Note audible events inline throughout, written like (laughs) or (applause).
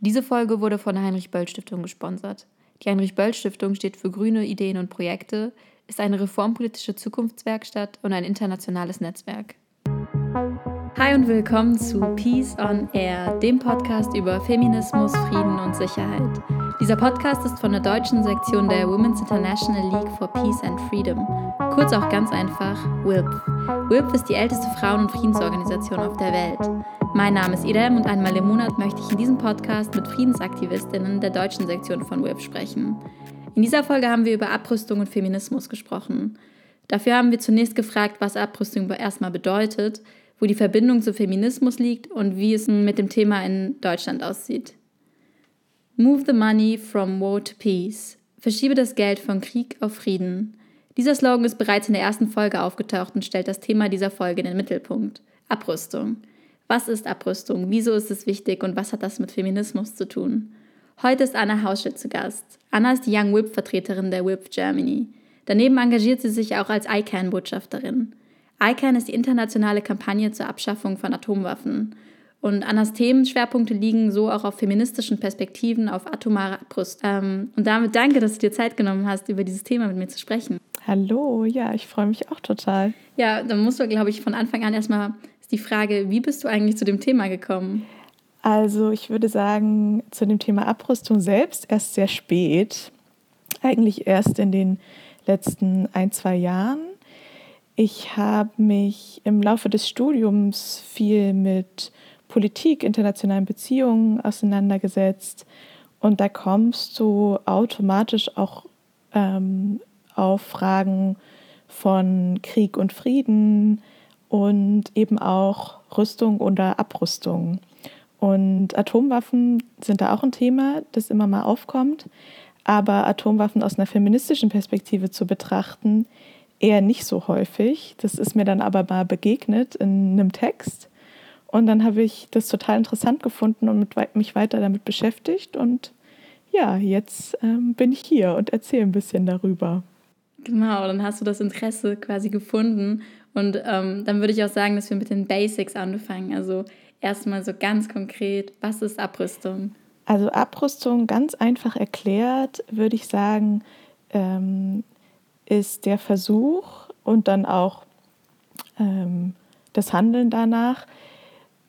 Diese Folge wurde von der Heinrich-Böll-Stiftung gesponsert. Die Heinrich-Böll-Stiftung steht für grüne Ideen und Projekte, ist eine reformpolitische Zukunftswerkstatt und ein internationales Netzwerk. Hi und willkommen zu Peace on Air, dem Podcast über Feminismus, Frieden und Sicherheit. Dieser Podcast ist von der deutschen Sektion der Women's International League for Peace and Freedom, kurz auch ganz einfach WILP. WILP ist die älteste Frauen- und Friedensorganisation auf der Welt. Mein Name ist Idem und einmal im Monat möchte ich in diesem Podcast mit Friedensaktivistinnen der deutschen Sektion von WILP sprechen. In dieser Folge haben wir über Abrüstung und Feminismus gesprochen. Dafür haben wir zunächst gefragt, was Abrüstung erstmal bedeutet, wo die Verbindung zu Feminismus liegt und wie es mit dem Thema in Deutschland aussieht. Move the money from war to peace. Verschiebe das Geld von Krieg auf Frieden. Dieser Slogan ist bereits in der ersten Folge aufgetaucht und stellt das Thema dieser Folge in den Mittelpunkt. Abrüstung. Was ist Abrüstung? Wieso ist es wichtig und was hat das mit Feminismus zu tun? Heute ist Anna Hauschild zu Gast. Anna ist die Young Whip-Vertreterin der Whip Germany. Daneben engagiert sie sich auch als ICANN-Botschafterin. ICANN ist die internationale Kampagne zur Abschaffung von Atomwaffen. Und Annas Themenschwerpunkte liegen so auch auf feministischen Perspektiven auf atomare Abrüstung. Ähm, und damit danke, dass du dir Zeit genommen hast, über dieses Thema mit mir zu sprechen. Hallo, ja, ich freue mich auch total. Ja, dann musst du, glaube ich, von Anfang an erstmal die Frage, wie bist du eigentlich zu dem Thema gekommen? Also ich würde sagen, zu dem Thema Abrüstung selbst erst sehr spät. Eigentlich erst in den letzten ein, zwei Jahren. Ich habe mich im Laufe des Studiums viel mit Politik, internationalen Beziehungen auseinandergesetzt. Und da kommst du automatisch auch ähm, auf Fragen von Krieg und Frieden und eben auch Rüstung oder Abrüstung. Und Atomwaffen sind da auch ein Thema, das immer mal aufkommt. Aber Atomwaffen aus einer feministischen Perspektive zu betrachten, eher nicht so häufig. Das ist mir dann aber mal begegnet in einem Text. Und dann habe ich das total interessant gefunden und mich weiter damit beschäftigt. Und ja, jetzt ähm, bin ich hier und erzähle ein bisschen darüber. Genau, dann hast du das Interesse quasi gefunden. Und ähm, dann würde ich auch sagen, dass wir mit den Basics anfangen. Also erstmal so ganz konkret, was ist Abrüstung? Also Abrüstung, ganz einfach erklärt, würde ich sagen, ähm, ist der Versuch und dann auch ähm, das Handeln danach,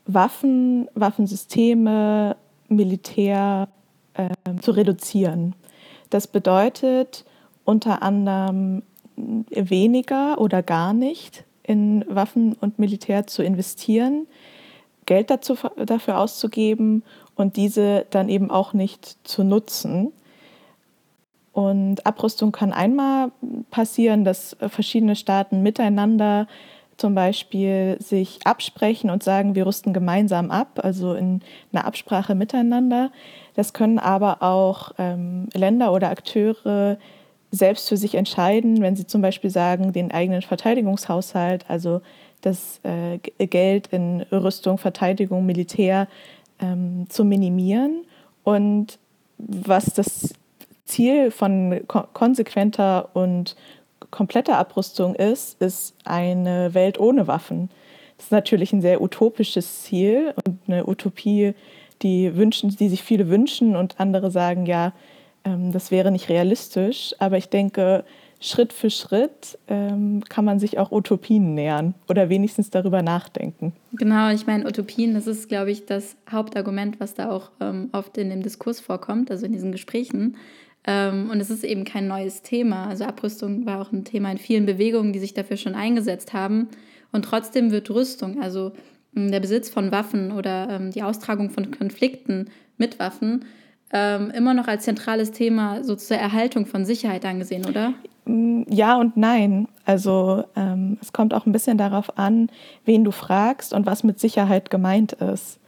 Waffen, Waffensysteme, Militär äh, zu reduzieren. Das bedeutet unter anderem weniger oder gar nicht in Waffen und Militär zu investieren, Geld dazu, dafür auszugeben und diese dann eben auch nicht zu nutzen. Und Abrüstung kann einmal passieren, dass verschiedene Staaten miteinander zum Beispiel sich absprechen und sagen, wir rüsten gemeinsam ab, also in einer Absprache miteinander. Das können aber auch ähm, Länder oder Akteure selbst für sich entscheiden, wenn sie zum Beispiel sagen, den eigenen Verteidigungshaushalt, also das äh, Geld in Rüstung, Verteidigung, Militär ähm, zu minimieren. Und was das Ziel von ko konsequenter und kompletter Abrüstung ist, ist eine Welt ohne Waffen. Das ist natürlich ein sehr utopisches Ziel und eine Utopie, die, wünschen, die sich viele wünschen und andere sagen, ja, das wäre nicht realistisch. Aber ich denke, Schritt für Schritt ähm, kann man sich auch Utopien nähern oder wenigstens darüber nachdenken. Genau, ich meine, Utopien, das ist, glaube ich, das Hauptargument, was da auch ähm, oft in dem Diskurs vorkommt, also in diesen Gesprächen. Ähm, und es ist eben kein neues Thema. Also Abrüstung war auch ein Thema in vielen Bewegungen, die sich dafür schon eingesetzt haben. Und trotzdem wird Rüstung, also ähm, der Besitz von Waffen oder ähm, die Austragung von Konflikten mit Waffen, ähm, immer noch als zentrales Thema so zur Erhaltung von Sicherheit angesehen, oder? Ja und nein. Also ähm, es kommt auch ein bisschen darauf an, wen du fragst und was mit Sicherheit gemeint ist.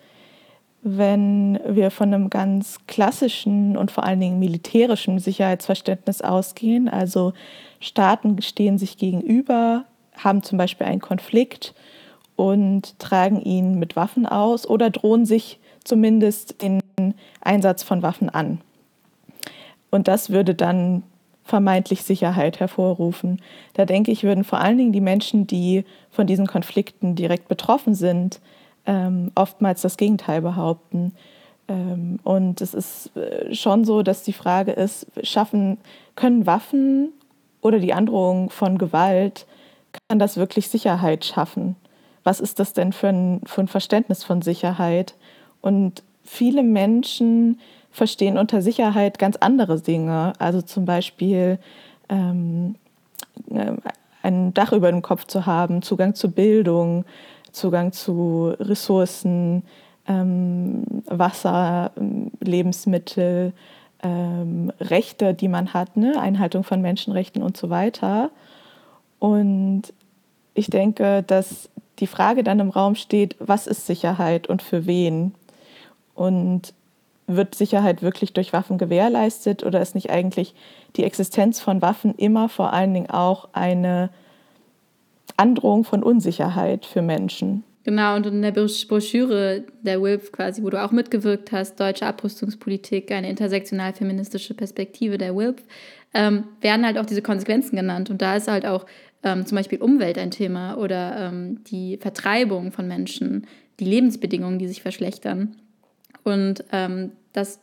Wenn wir von einem ganz klassischen und vor allen Dingen militärischen Sicherheitsverständnis ausgehen, also Staaten stehen sich gegenüber, haben zum Beispiel einen Konflikt und tragen ihn mit Waffen aus oder drohen sich zumindest den Einsatz von Waffen an. Und das würde dann vermeintlich Sicherheit hervorrufen. Da denke ich, würden vor allen Dingen die Menschen, die von diesen Konflikten direkt betroffen sind, ähm, oftmals das Gegenteil behaupten. Ähm, und es ist äh, schon so, dass die Frage ist, schaffen, können Waffen oder die Androhung von Gewalt, kann das wirklich Sicherheit schaffen? Was ist das denn für ein, für ein Verständnis von Sicherheit? Und viele Menschen verstehen unter Sicherheit ganz andere Dinge. Also zum Beispiel ähm, äh, ein Dach über dem Kopf zu haben, Zugang zu Bildung, Zugang zu Ressourcen, ähm, Wasser, ähm, Lebensmittel, ähm, Rechte, die man hat, ne? Einhaltung von Menschenrechten und so weiter. Und ich denke, dass die Frage dann im Raum steht, was ist Sicherheit und für wen? Und wird Sicherheit wirklich durch Waffen gewährleistet oder ist nicht eigentlich die Existenz von Waffen immer vor allen Dingen auch eine Androhung von Unsicherheit für Menschen? Genau, und in der Broschüre der WILF quasi, wo du auch mitgewirkt hast, Deutsche Abrüstungspolitik, eine intersektional-feministische Perspektive der WILF, ähm, werden halt auch diese Konsequenzen genannt. Und da ist halt auch ähm, zum Beispiel Umwelt ein Thema oder ähm, die Vertreibung von Menschen, die Lebensbedingungen, die sich verschlechtern. Und ähm, das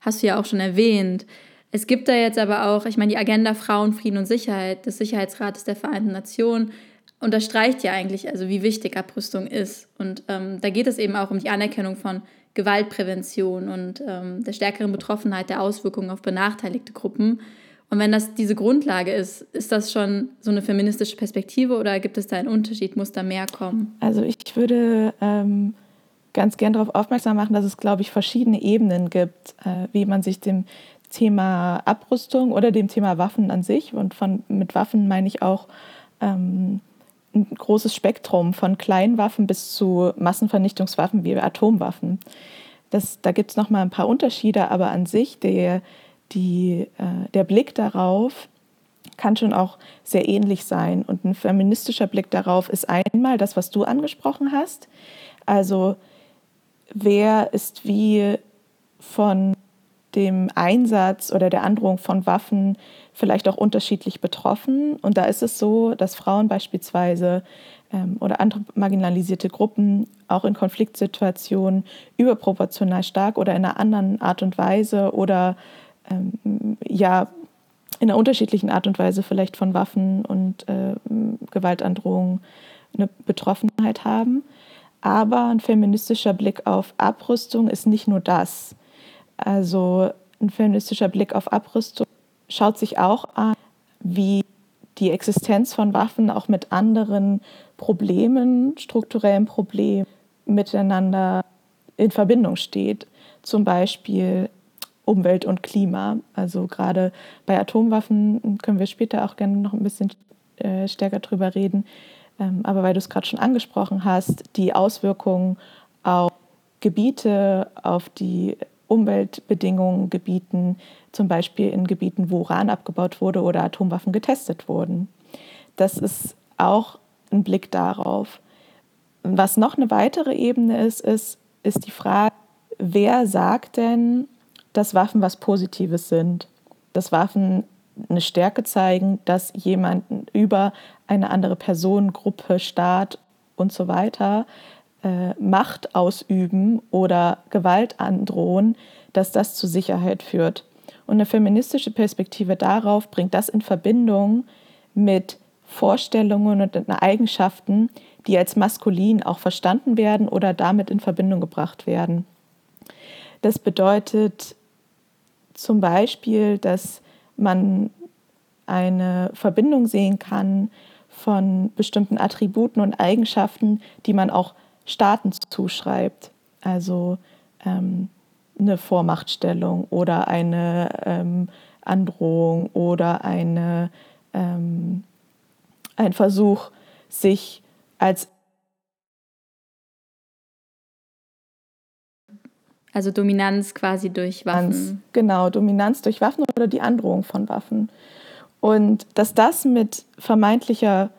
hast du ja auch schon erwähnt. Es gibt da jetzt aber auch, ich meine, die Agenda Frauen, Frieden und Sicherheit des Sicherheitsrates der Vereinten Nationen unterstreicht ja eigentlich, also wie wichtig Abrüstung ist. Und ähm, da geht es eben auch um die Anerkennung von Gewaltprävention und ähm, der stärkeren Betroffenheit der Auswirkungen auf benachteiligte Gruppen. Und wenn das diese Grundlage ist, ist das schon so eine feministische Perspektive oder gibt es da einen Unterschied? Muss da mehr kommen? Also ich würde ähm, ganz gern darauf aufmerksam machen, dass es, glaube ich, verschiedene Ebenen gibt, äh, wie man sich dem Thema Abrüstung oder dem Thema Waffen an sich, und von, mit Waffen meine ich auch ähm, ein großes Spektrum von Kleinwaffen bis zu Massenvernichtungswaffen wie Atomwaffen. Das, da gibt es noch mal ein paar Unterschiede, aber an sich der, die, äh, der Blick darauf kann schon auch sehr ähnlich sein. Und ein feministischer Blick darauf ist einmal das, was du angesprochen hast. Also wer ist wie von dem Einsatz oder der Androhung von Waffen vielleicht auch unterschiedlich betroffen. Und da ist es so, dass Frauen beispielsweise ähm, oder andere marginalisierte Gruppen auch in Konfliktsituationen überproportional stark oder in einer anderen Art und Weise oder ähm, ja in einer unterschiedlichen Art und Weise vielleicht von Waffen und äh, Gewaltandrohungen eine Betroffenheit haben. Aber ein feministischer Blick auf Abrüstung ist nicht nur das. Also ein feministischer Blick auf Abrüstung schaut sich auch an, wie die Existenz von Waffen auch mit anderen Problemen, strukturellen Problemen miteinander in Verbindung steht. Zum Beispiel Umwelt und Klima. Also gerade bei Atomwaffen können wir später auch gerne noch ein bisschen äh, stärker drüber reden. Ähm, aber weil du es gerade schon angesprochen hast, die Auswirkungen auf Gebiete, auf die Umweltbedingungen Gebieten, zum Beispiel in Gebieten, wo Uran abgebaut wurde oder Atomwaffen getestet wurden. Das ist auch ein Blick darauf. Was noch eine weitere Ebene ist, ist, ist die Frage, wer sagt denn, dass Waffen was Positives sind? Dass Waffen eine Stärke zeigen, dass jemanden über eine andere Person, Gruppe, Staat und so weiter äh, Macht ausüben oder Gewalt androhen, dass das zu Sicherheit führt. Und eine feministische Perspektive darauf bringt das in Verbindung mit Vorstellungen und Eigenschaften, die als maskulin auch verstanden werden oder damit in Verbindung gebracht werden. Das bedeutet zum Beispiel, dass man eine Verbindung sehen kann von bestimmten Attributen und Eigenschaften, die man auch Staaten zuschreibt. Also ähm, eine Vormachtstellung oder eine ähm, Androhung oder eine, ähm, ein Versuch, sich als Also Dominanz quasi durch Waffen. Genau, Dominanz durch Waffen oder die Androhung von Waffen. Und dass das mit vermeintlicher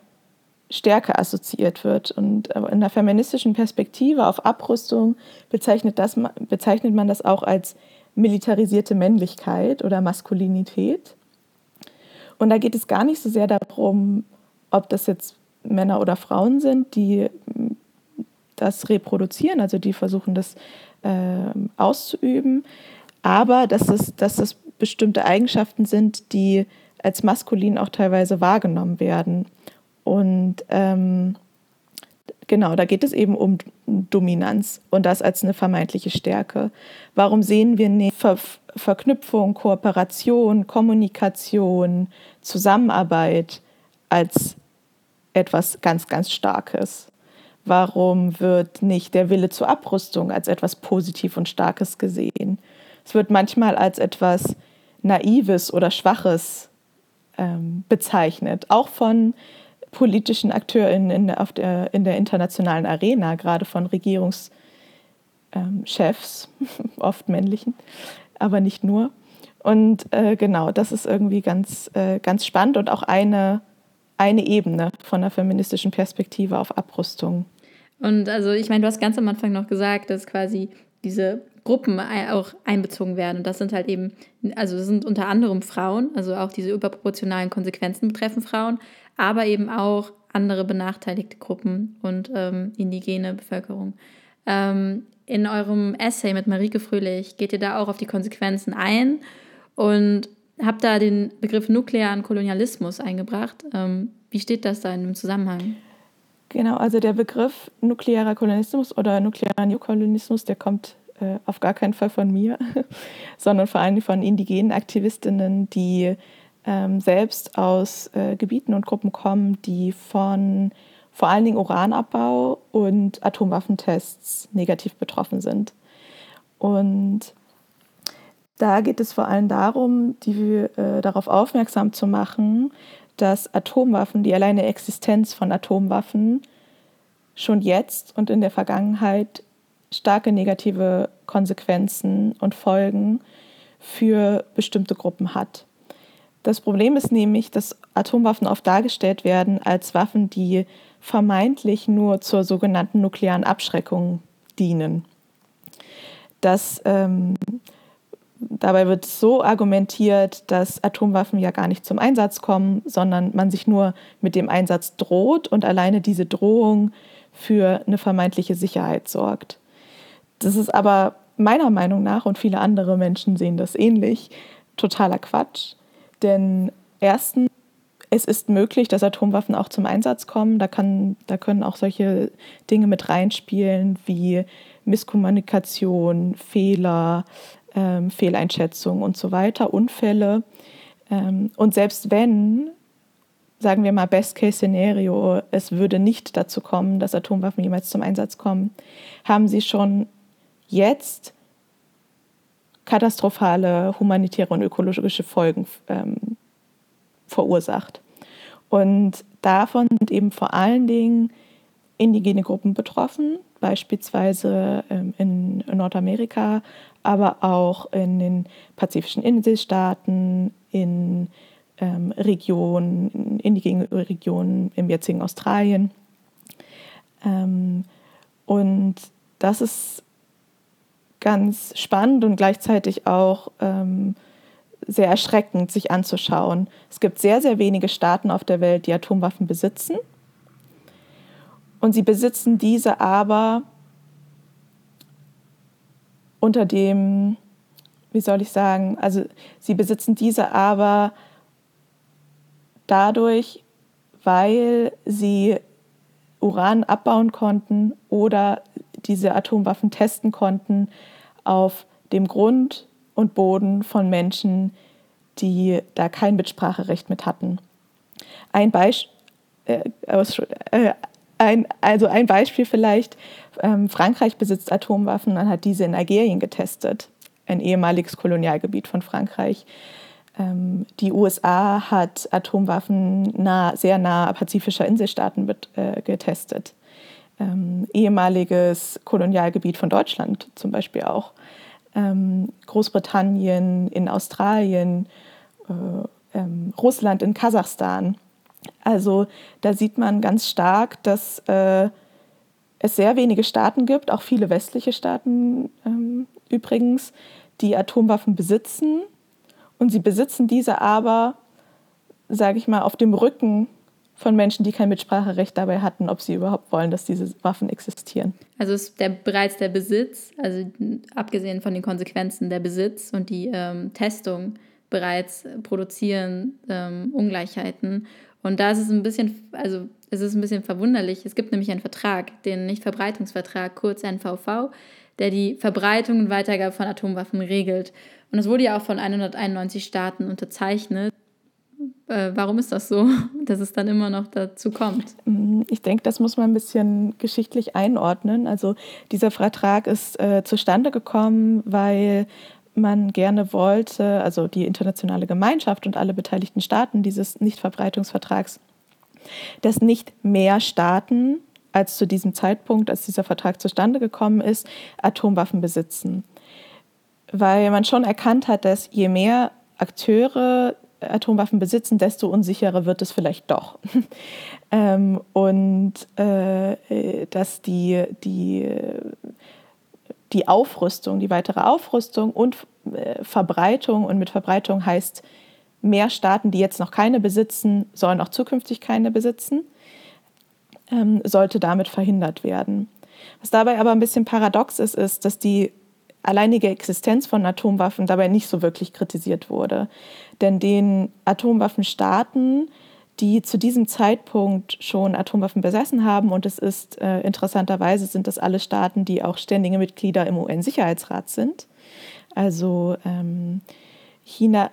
Stärke assoziiert wird. Und äh, in der feministischen Perspektive auf Abrüstung bezeichnet, das, bezeichnet man das auch als militarisierte Männlichkeit oder Maskulinität. Und da geht es gar nicht so sehr darum, ob das jetzt Männer oder Frauen sind, die das reproduzieren, also die versuchen, das äh, auszuüben, aber dass es, dass das bestimmte Eigenschaften sind, die als maskulin auch teilweise wahrgenommen werden. Und ähm, genau, da geht es eben um Dominanz und das als eine vermeintliche Stärke. Warum sehen wir nicht Ver Verknüpfung, Kooperation, Kommunikation, Zusammenarbeit als etwas ganz, ganz Starkes? Warum wird nicht der Wille zur Abrüstung als etwas Positiv und Starkes gesehen? Es wird manchmal als etwas Naives oder Schwaches ähm, bezeichnet, auch von politischen AkteurInnen in der, der, in der internationalen Arena, gerade von Regierungschefs, ähm, (laughs) oft männlichen, aber nicht nur. Und äh, genau, das ist irgendwie ganz, äh, ganz spannend und auch eine, eine Ebene von der feministischen Perspektive auf Abrüstung. Und also ich meine, du hast ganz am Anfang noch gesagt, dass quasi diese Gruppen auch einbezogen werden. Und das sind halt eben, also das sind unter anderem Frauen, also auch diese überproportionalen Konsequenzen betreffen Frauen, aber eben auch andere benachteiligte Gruppen und ähm, indigene Bevölkerung. Ähm, in eurem Essay mit Marike Fröhlich geht ihr da auch auf die Konsequenzen ein und habt da den Begriff nuklearen Kolonialismus eingebracht. Ähm, wie steht das da in dem Zusammenhang? Genau, also der Begriff nuklearer Kolonialismus oder nuklearer Neokolonismus, der kommt äh, auf gar keinen Fall von mir, (laughs) sondern vor allem von indigenen Aktivistinnen, die ähm, selbst aus äh, Gebieten und Gruppen kommen, die von vor allen Dingen Uranabbau und Atomwaffentests negativ betroffen sind. Und da geht es vor allem darum, die, äh, darauf aufmerksam zu machen, dass Atomwaffen, die alleine Existenz von Atomwaffen schon jetzt und in der Vergangenheit starke negative Konsequenzen und Folgen für bestimmte Gruppen hat. Das Problem ist nämlich, dass Atomwaffen oft dargestellt werden als Waffen, die vermeintlich nur zur sogenannten nuklearen Abschreckung dienen. Das, ähm, dabei wird so argumentiert, dass Atomwaffen ja gar nicht zum Einsatz kommen, sondern man sich nur mit dem Einsatz droht und alleine diese Drohung für eine vermeintliche Sicherheit sorgt. Das ist aber meiner Meinung nach, und viele andere Menschen sehen das ähnlich, totaler Quatsch. Denn erstens, es ist möglich, dass Atomwaffen auch zum Einsatz kommen. Da, kann, da können auch solche Dinge mit reinspielen wie Misskommunikation, Fehler, ähm, Fehleinschätzung und so weiter, Unfälle. Ähm, und selbst wenn, sagen wir mal, Best-Case-Szenario, es würde nicht dazu kommen, dass Atomwaffen jemals zum Einsatz kommen, haben sie schon jetzt katastrophale humanitäre und ökologische Folgen ähm, verursacht. Und davon sind eben vor allen Dingen indigene Gruppen betroffen, beispielsweise ähm, in Nordamerika, aber auch in den pazifischen Inselstaaten, in ähm, Regionen, in indigenen Regionen im jetzigen Australien. Ähm, und das ist ganz spannend und gleichzeitig auch ähm, sehr erschreckend, sich anzuschauen. Es gibt sehr, sehr wenige Staaten auf der Welt, die Atomwaffen besitzen. Und sie besitzen diese aber unter dem, wie soll ich sagen, also sie besitzen diese aber dadurch, weil sie Uran abbauen konnten oder diese Atomwaffen testen konnten auf dem Grund und Boden von Menschen, die da kein Mitspracherecht mit hatten. Ein Beispiel, äh, äh, ein, also ein Beispiel vielleicht, ähm, Frankreich besitzt Atomwaffen und hat diese in Algerien getestet, ein ehemaliges Kolonialgebiet von Frankreich. Ähm, die USA hat Atomwaffen nah, sehr nah pazifischer Inselstaaten mit, äh, getestet ähm, ehemaliges Kolonialgebiet von Deutschland zum Beispiel auch. Ähm, Großbritannien, in Australien, äh, ähm, Russland, in Kasachstan. Also da sieht man ganz stark, dass äh, es sehr wenige Staaten gibt, auch viele westliche Staaten ähm, übrigens, die Atomwaffen besitzen. Und sie besitzen diese aber, sage ich mal, auf dem Rücken von Menschen, die kein Mitspracherecht dabei hatten, ob sie überhaupt wollen, dass diese Waffen existieren. Also ist der, bereits der Besitz, also abgesehen von den Konsequenzen der Besitz und die ähm, Testung bereits produzieren ähm, Ungleichheiten. Und da ist es ein bisschen, also es ist ein bisschen verwunderlich. Es gibt nämlich einen Vertrag, den Nichtverbreitungsvertrag, kurz NVV, der die Verbreitung und Weitergabe von Atomwaffen regelt. Und es wurde ja auch von 191 Staaten unterzeichnet. Äh, warum ist das so, (laughs) dass es dann immer noch dazu kommt? Mm, ich denke, das muss man ein bisschen geschichtlich einordnen. Also dieser Vertrag ist äh, zustande gekommen, weil man gerne wollte, also die internationale Gemeinschaft und alle beteiligten Staaten dieses Nichtverbreitungsvertrags, dass nicht mehr Staaten als zu diesem Zeitpunkt, als dieser Vertrag zustande gekommen ist, Atomwaffen besitzen. Weil man schon erkannt hat, dass je mehr Akteure Atomwaffen besitzen, desto unsicherer wird es vielleicht doch. (laughs) ähm, und äh, dass die, die, die Aufrüstung, die weitere Aufrüstung und äh, Verbreitung, und mit Verbreitung heißt mehr Staaten, die jetzt noch keine besitzen, sollen auch zukünftig keine besitzen, ähm, sollte damit verhindert werden. Was dabei aber ein bisschen paradox ist, ist, dass die alleinige Existenz von Atomwaffen dabei nicht so wirklich kritisiert wurde. Denn den Atomwaffenstaaten, die zu diesem Zeitpunkt schon Atomwaffen besessen haben, und es ist äh, interessanterweise sind das alle Staaten, die auch ständige Mitglieder im UN-Sicherheitsrat sind. Also ähm, China,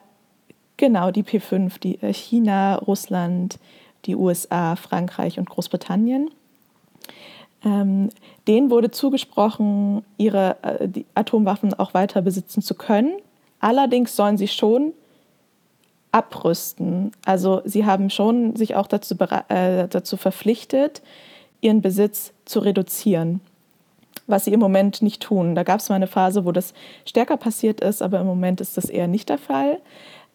genau, die P5, die, äh, China, Russland, die USA, Frankreich und Großbritannien. Ähm, denen wurde zugesprochen, ihre äh, Atomwaffen auch weiter besitzen zu können. Allerdings sollen sie schon abrüsten. Also sie haben schon sich auch dazu, äh, dazu verpflichtet, ihren Besitz zu reduzieren, was sie im Moment nicht tun. Da gab es mal eine Phase, wo das stärker passiert ist, aber im Moment ist das eher nicht der Fall.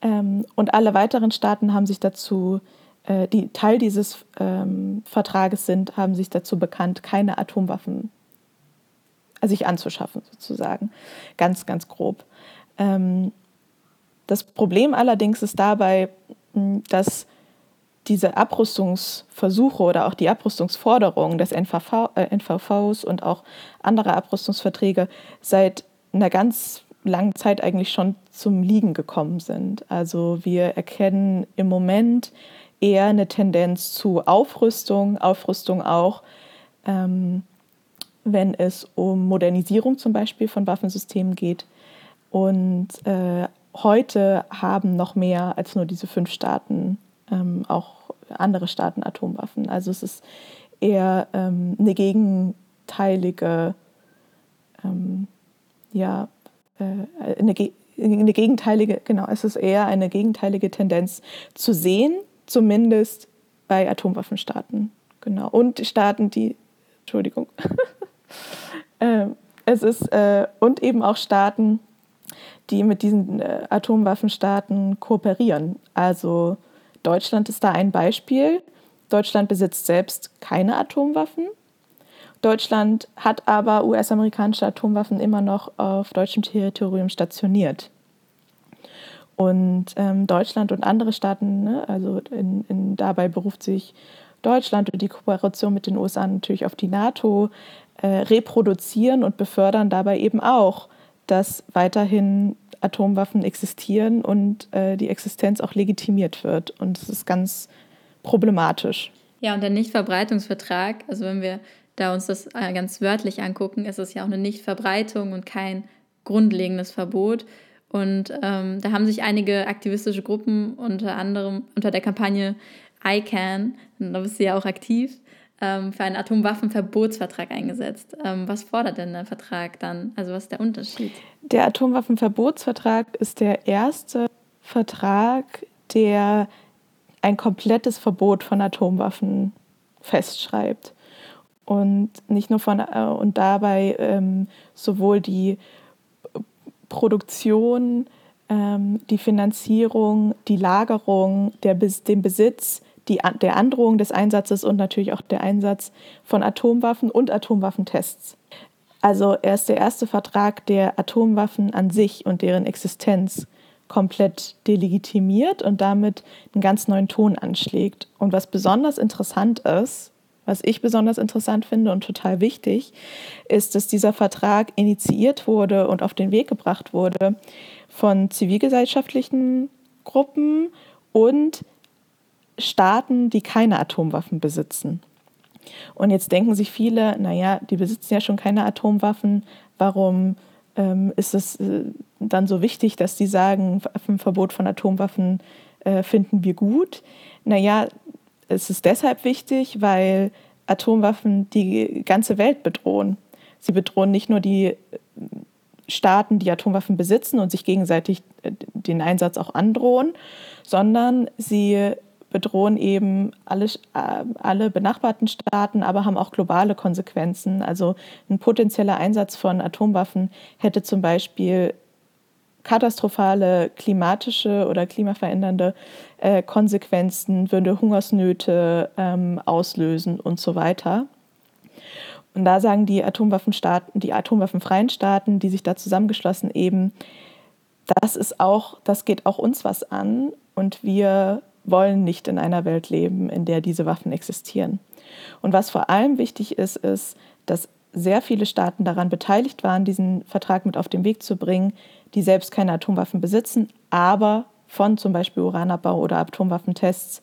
Ähm, und alle weiteren Staaten haben sich dazu äh, die Teil dieses ähm, Vertrages sind, haben sich dazu bekannt, keine Atomwaffen sich anzuschaffen, sozusagen. Ganz, ganz grob. Ähm, das Problem allerdings ist dabei, dass diese Abrüstungsversuche oder auch die Abrüstungsforderungen des NVV, äh, NVVs und auch anderer Abrüstungsverträge seit einer ganz langen Zeit eigentlich schon zum Liegen gekommen sind. Also wir erkennen im Moment eher eine Tendenz zu Aufrüstung, Aufrüstung auch, ähm, wenn es um Modernisierung zum Beispiel von Waffensystemen geht. Und äh, heute haben noch mehr als nur diese fünf Staaten ähm, auch andere Staaten Atomwaffen. Also es ist eher ähm, eine gegenteilige, ähm, ja, äh, eine, eine gegenteilige, genau, es ist eher eine gegenteilige Tendenz zu sehen, zumindest bei Atomwaffenstaaten. Genau. Und Staaten, die, Entschuldigung, (laughs) äh, es ist, äh, und eben auch Staaten, die mit diesen äh, Atomwaffenstaaten kooperieren. Also Deutschland ist da ein Beispiel. Deutschland besitzt selbst keine Atomwaffen. Deutschland hat aber US-amerikanische Atomwaffen immer noch auf deutschem Territorium stationiert. Und ähm, Deutschland und andere Staaten, ne, also in, in, dabei beruft sich Deutschland und die Kooperation mit den USA natürlich auf die NATO, äh, reproduzieren und befördern dabei eben auch, dass weiterhin Atomwaffen existieren und äh, die Existenz auch legitimiert wird. Und das ist ganz problematisch. Ja, und der Nichtverbreitungsvertrag, also wenn wir da uns das äh, ganz wörtlich angucken, ist es ja auch eine Nichtverbreitung und kein grundlegendes Verbot. Und ähm, da haben sich einige aktivistische Gruppen, unter anderem unter der Kampagne ICANN, da bist du ja auch aktiv, ähm, für einen Atomwaffenverbotsvertrag eingesetzt. Ähm, was fordert denn der Vertrag dann? Also was ist der Unterschied? Der Atomwaffenverbotsvertrag ist der erste Vertrag, der ein komplettes Verbot von Atomwaffen festschreibt. Und nicht nur von äh, und dabei ähm, sowohl die Produktion, ähm, die Finanzierung, die Lagerung, der, den Besitz, die, der Androhung des Einsatzes und natürlich auch der Einsatz von Atomwaffen und Atomwaffentests. Also er ist der erste Vertrag, der Atomwaffen an sich und deren Existenz komplett delegitimiert und damit einen ganz neuen Ton anschlägt. Und was besonders interessant ist, was ich besonders interessant finde und total wichtig, ist, dass dieser Vertrag initiiert wurde und auf den Weg gebracht wurde von zivilgesellschaftlichen Gruppen und Staaten, die keine Atomwaffen besitzen. Und jetzt denken sich viele, naja, die besitzen ja schon keine Atomwaffen, warum ähm, ist es äh, dann so wichtig, dass die sagen, ein Verbot von Atomwaffen äh, finden wir gut? Naja, es ist deshalb wichtig, weil Atomwaffen die ganze Welt bedrohen. Sie bedrohen nicht nur die äh, Staaten, die Atomwaffen besitzen und sich gegenseitig äh, den Einsatz auch androhen, sondern sie bedrohen eben alle, äh, alle benachbarten Staaten, aber haben auch globale Konsequenzen. Also ein potenzieller Einsatz von Atomwaffen hätte zum Beispiel katastrophale klimatische oder klimaverändernde äh, Konsequenzen, würde Hungersnöte ähm, auslösen und so weiter. Und da sagen die Atomwaffenstaaten, die atomwaffenfreien Staaten, die sich da zusammengeschlossen eben, das ist auch, das geht auch uns was an und wir wollen nicht in einer Welt leben, in der diese Waffen existieren. Und was vor allem wichtig ist, ist, dass sehr viele Staaten daran beteiligt waren, diesen Vertrag mit auf den Weg zu bringen, die selbst keine Atomwaffen besitzen, aber von zum Beispiel Uranabbau oder Atomwaffentests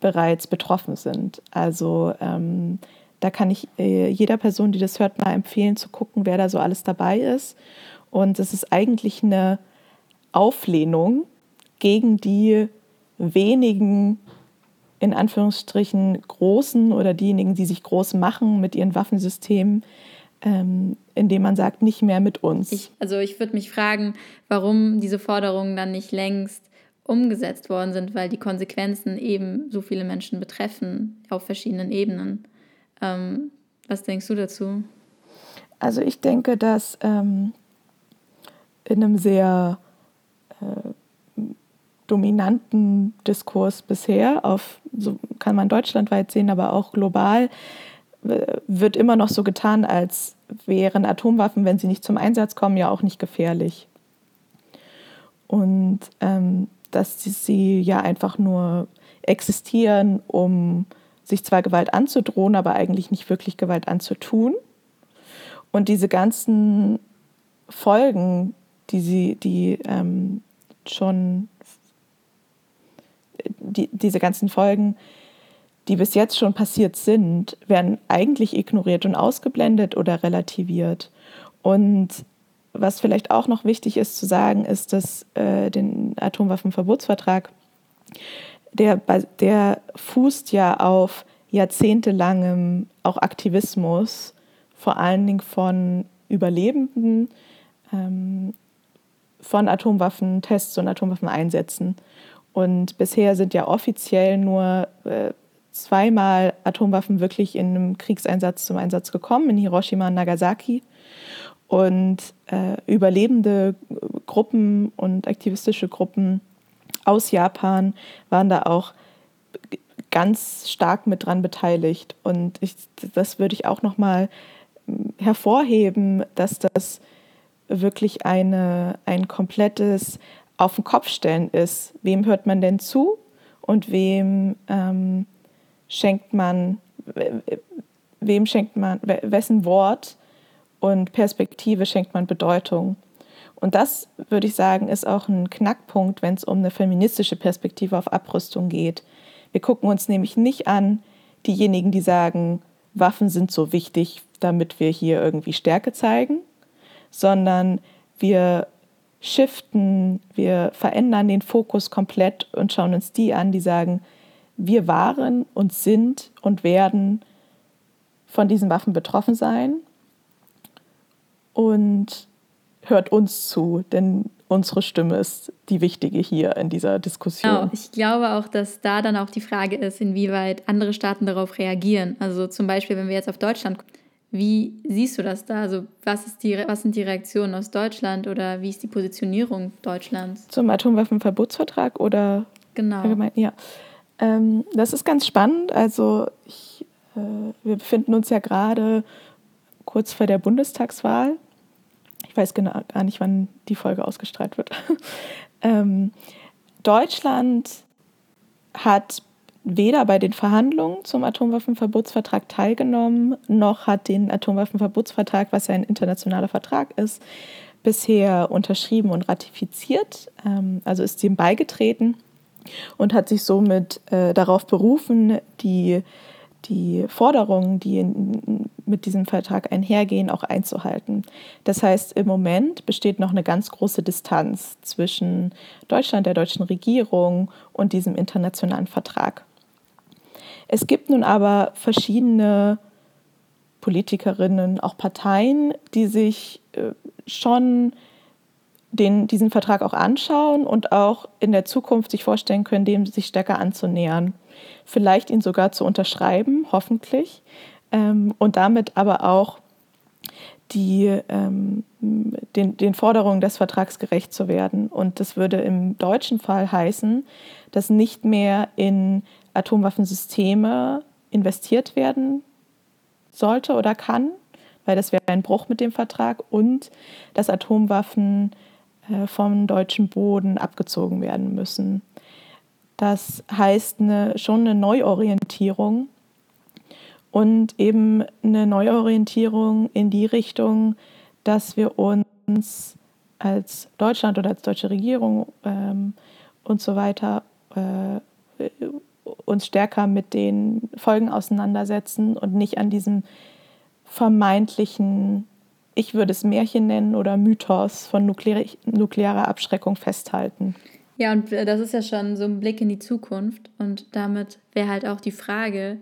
bereits betroffen sind. Also ähm, da kann ich äh, jeder Person, die das hört, mal empfehlen zu gucken, wer da so alles dabei ist. Und es ist eigentlich eine Auflehnung gegen die wenigen, in Anführungsstrichen, großen oder diejenigen, die sich groß machen mit ihren Waffensystemen, ähm, indem man sagt, nicht mehr mit uns. Ich, also ich würde mich fragen, warum diese Forderungen dann nicht längst umgesetzt worden sind, weil die Konsequenzen eben so viele Menschen betreffen auf verschiedenen Ebenen. Ähm, was denkst du dazu? Also ich denke, dass ähm, in einem sehr äh, dominanten Diskurs bisher, auf, so kann man deutschlandweit sehen, aber auch global, wird immer noch so getan, als wären Atomwaffen, wenn sie nicht zum Einsatz kommen, ja auch nicht gefährlich. Und ähm, dass sie ja einfach nur existieren, um sich zwar Gewalt anzudrohen, aber eigentlich nicht wirklich Gewalt anzutun. Und diese ganzen Folgen, die sie, die ähm, schon, die, diese ganzen Folgen, die bis jetzt schon passiert sind, werden eigentlich ignoriert und ausgeblendet oder relativiert. Und was vielleicht auch noch wichtig ist zu sagen, ist, dass äh, den Atomwaffenverbotsvertrag der, der fußt ja auf jahrzehntelangem auch Aktivismus, vor allen Dingen von Überlebenden ähm, von Atomwaffentests und Atomwaffeneinsätzen. Und bisher sind ja offiziell nur äh, zweimal Atomwaffen wirklich in einem Kriegseinsatz zum Einsatz gekommen, in Hiroshima und Nagasaki. Und äh, überlebende Gruppen und aktivistische Gruppen aus Japan waren da auch ganz stark mit dran beteiligt. Und ich, das würde ich auch nochmal hm, hervorheben, dass das wirklich eine, ein komplettes Auf den Kopf stellen ist. Wem hört man denn zu und wem ähm, schenkt man, wem schenkt man, wessen Wort und Perspektive schenkt man Bedeutung? Und das, würde ich sagen, ist auch ein Knackpunkt, wenn es um eine feministische Perspektive auf Abrüstung geht. Wir gucken uns nämlich nicht an diejenigen, die sagen, Waffen sind so wichtig, damit wir hier irgendwie Stärke zeigen, sondern wir shiften, wir verändern den Fokus komplett und schauen uns die an, die sagen, wir waren und sind und werden von diesen Waffen betroffen sein und hört uns zu, denn unsere Stimme ist die wichtige hier in dieser Diskussion. Genau, ich glaube auch, dass da dann auch die Frage ist, inwieweit andere Staaten darauf reagieren. Also zum Beispiel, wenn wir jetzt auf Deutschland gucken, wie siehst du das da? Also was, ist die, was sind die Reaktionen aus Deutschland oder wie ist die Positionierung Deutschlands? Zum Atomwaffenverbotsvertrag oder genau. allgemein? Ja, ähm, das ist ganz spannend. Also ich, äh, wir befinden uns ja gerade kurz vor der Bundestagswahl Ich weiß genau gar nicht, wann die Folge ausgestrahlt wird. (laughs) ähm, Deutschland hat weder bei den Verhandlungen zum Atomwaffenverbotsvertrag teilgenommen, noch hat den Atomwaffenverbotsvertrag, was ja ein internationaler Vertrag ist, bisher unterschrieben und ratifiziert. Ähm, also ist dem beigetreten und hat sich somit äh, darauf berufen, die, die Forderungen, die in, mit diesem Vertrag einhergehen, auch einzuhalten. Das heißt, im Moment besteht noch eine ganz große Distanz zwischen Deutschland, der deutschen Regierung und diesem internationalen Vertrag. Es gibt nun aber verschiedene Politikerinnen, auch Parteien, die sich äh, schon den, diesen Vertrag auch anschauen und auch in der Zukunft sich vorstellen können, dem sich stärker anzunähern. Vielleicht ihn sogar zu unterschreiben, hoffentlich. Ähm, und damit aber auch die, ähm, den, den Forderungen des Vertrags gerecht zu werden. Und das würde im deutschen Fall heißen, dass nicht mehr in Atomwaffensysteme investiert werden sollte oder kann, weil das wäre ein Bruch mit dem Vertrag und dass Atomwaffen äh, vom deutschen Boden abgezogen werden müssen. Das heißt eine, schon eine Neuorientierung und eben eine Neuorientierung in die Richtung, dass wir uns als Deutschland oder als deutsche Regierung ähm, und so weiter äh, uns stärker mit den Folgen auseinandersetzen und nicht an diesem vermeintlichen, ich würde es Märchen nennen oder Mythos von nuklear, nuklearer Abschreckung festhalten. Ja, und das ist ja schon so ein Blick in die Zukunft. Und damit wäre halt auch die Frage,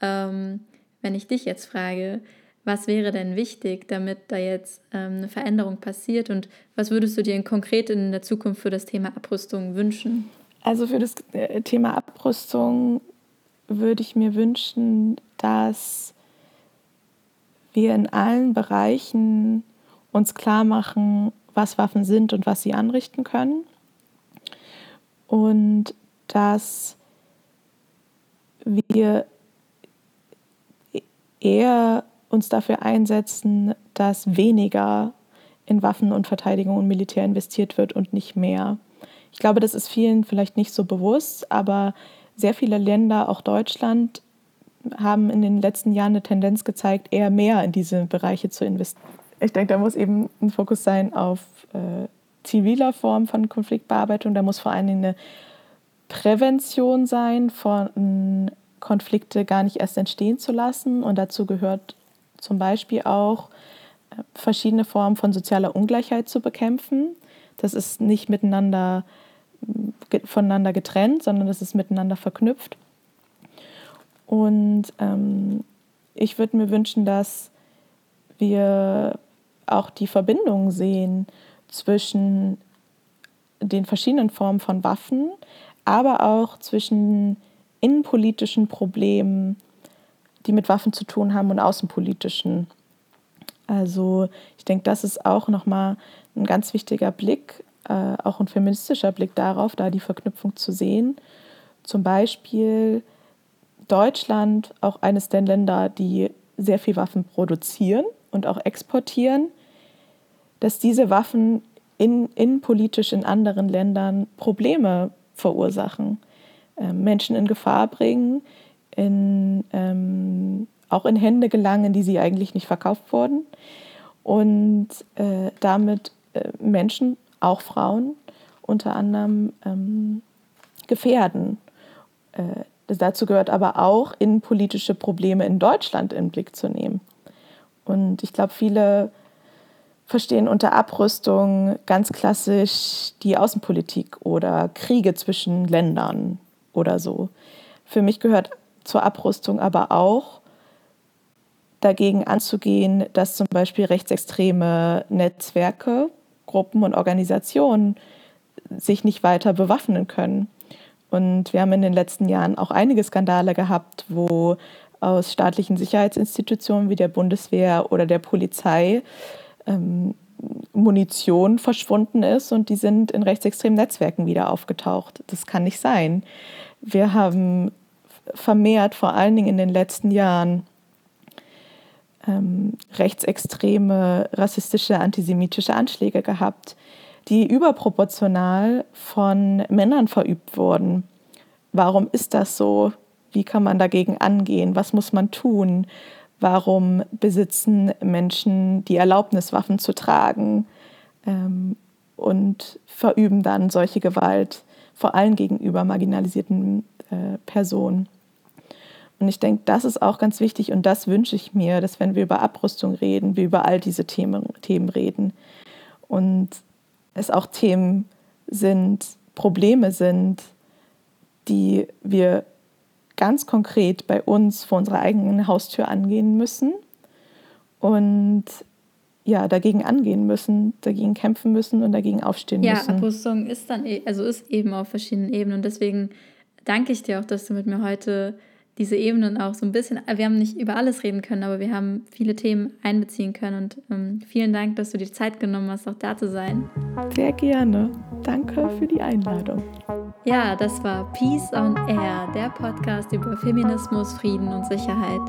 ähm, wenn ich dich jetzt frage, was wäre denn wichtig, damit da jetzt ähm, eine Veränderung passiert und was würdest du dir konkret in der Zukunft für das Thema Abrüstung wünschen? Also für das äh, Thema Abrüstung würde ich mir wünschen, dass wir in allen Bereichen uns klar machen, was Waffen sind und was sie anrichten können. Und dass wir eher uns dafür einsetzen, dass weniger in Waffen und Verteidigung und Militär investiert wird und nicht mehr. Ich glaube, das ist vielen vielleicht nicht so bewusst, aber sehr viele Länder, auch Deutschland, haben in den letzten Jahren eine Tendenz gezeigt, eher mehr in diese Bereiche zu investieren. Ich denke, da muss eben ein Fokus sein auf äh, ziviler Form von Konfliktbearbeitung. Da muss vor allen Dingen eine Prävention sein, von Konflikte gar nicht erst entstehen zu lassen. Und dazu gehört zum Beispiel auch, äh, verschiedene Formen von sozialer Ungleichheit zu bekämpfen. Das ist nicht miteinander voneinander getrennt, sondern das ist miteinander verknüpft. Und ähm, ich würde mir wünschen, dass wir auch die Verbindung sehen zwischen den verschiedenen Formen von Waffen, aber auch zwischen innenpolitischen Problemen, die mit Waffen zu tun haben, und außenpolitischen. Also ich denke, das ist auch nochmal ein ganz wichtiger Blick äh, auch ein feministischer Blick darauf, da die Verknüpfung zu sehen. Zum Beispiel Deutschland, auch eines der Länder, die sehr viel Waffen produzieren und auch exportieren, dass diese Waffen in, innenpolitisch in anderen Ländern Probleme verursachen, äh, Menschen in Gefahr bringen, in, ähm, auch in Hände gelangen, die sie eigentlich nicht verkauft wurden und äh, damit Menschen auch Frauen unter anderem ähm, gefährden. Äh, dazu gehört aber auch, innenpolitische Probleme in Deutschland in den Blick zu nehmen. Und ich glaube, viele verstehen unter Abrüstung ganz klassisch die Außenpolitik oder Kriege zwischen Ländern oder so. Für mich gehört zur Abrüstung aber auch dagegen anzugehen, dass zum Beispiel rechtsextreme Netzwerke Gruppen und Organisationen sich nicht weiter bewaffnen können. Und wir haben in den letzten Jahren auch einige Skandale gehabt, wo aus staatlichen Sicherheitsinstitutionen wie der Bundeswehr oder der Polizei ähm, Munition verschwunden ist und die sind in rechtsextremen Netzwerken wieder aufgetaucht. Das kann nicht sein. Wir haben vermehrt, vor allen Dingen in den letzten Jahren, ähm, rechtsextreme, rassistische, antisemitische Anschläge gehabt, die überproportional von Männern verübt wurden. Warum ist das so? Wie kann man dagegen angehen? Was muss man tun? Warum besitzen Menschen die Erlaubnis, Waffen zu tragen ähm, und verüben dann solche Gewalt, vor allem gegenüber marginalisierten äh, Personen? Und ich denke, das ist auch ganz wichtig und das wünsche ich mir, dass wenn wir über Abrüstung reden, wir über all diese Themen, Themen reden und es auch Themen sind, Probleme sind, die wir ganz konkret bei uns vor unserer eigenen Haustür angehen müssen und ja, dagegen angehen müssen, dagegen kämpfen müssen und dagegen aufstehen ja, müssen. Ja, Abrüstung ist dann, e, also ist eben auf verschiedenen Ebenen und deswegen danke ich dir auch, dass du mit mir heute diese Ebenen auch so ein bisschen, wir haben nicht über alles reden können, aber wir haben viele Themen einbeziehen können und ähm, vielen Dank, dass du dir Zeit genommen hast, auch da zu sein. Sehr gerne. Danke für die Einladung. Ja, das war Peace on Air, der Podcast über Feminismus, Frieden und Sicherheit.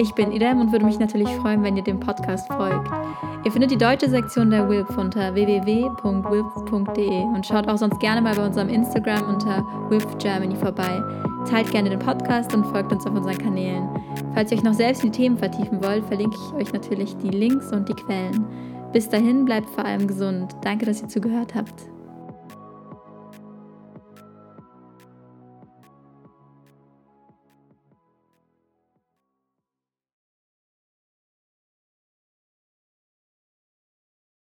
Ich bin Idem und würde mich natürlich freuen, wenn ihr dem Podcast folgt. Ihr findet die deutsche Sektion der WILP unter www.wilp.de und schaut auch sonst gerne mal bei unserem Instagram unter WILP Germany vorbei. Teilt gerne den Podcast und folgt uns auf unseren Kanälen. Falls ihr euch noch selbst in die Themen vertiefen wollt, verlinke ich euch natürlich die Links und die Quellen. Bis dahin bleibt vor allem gesund. Danke, dass ihr zugehört habt.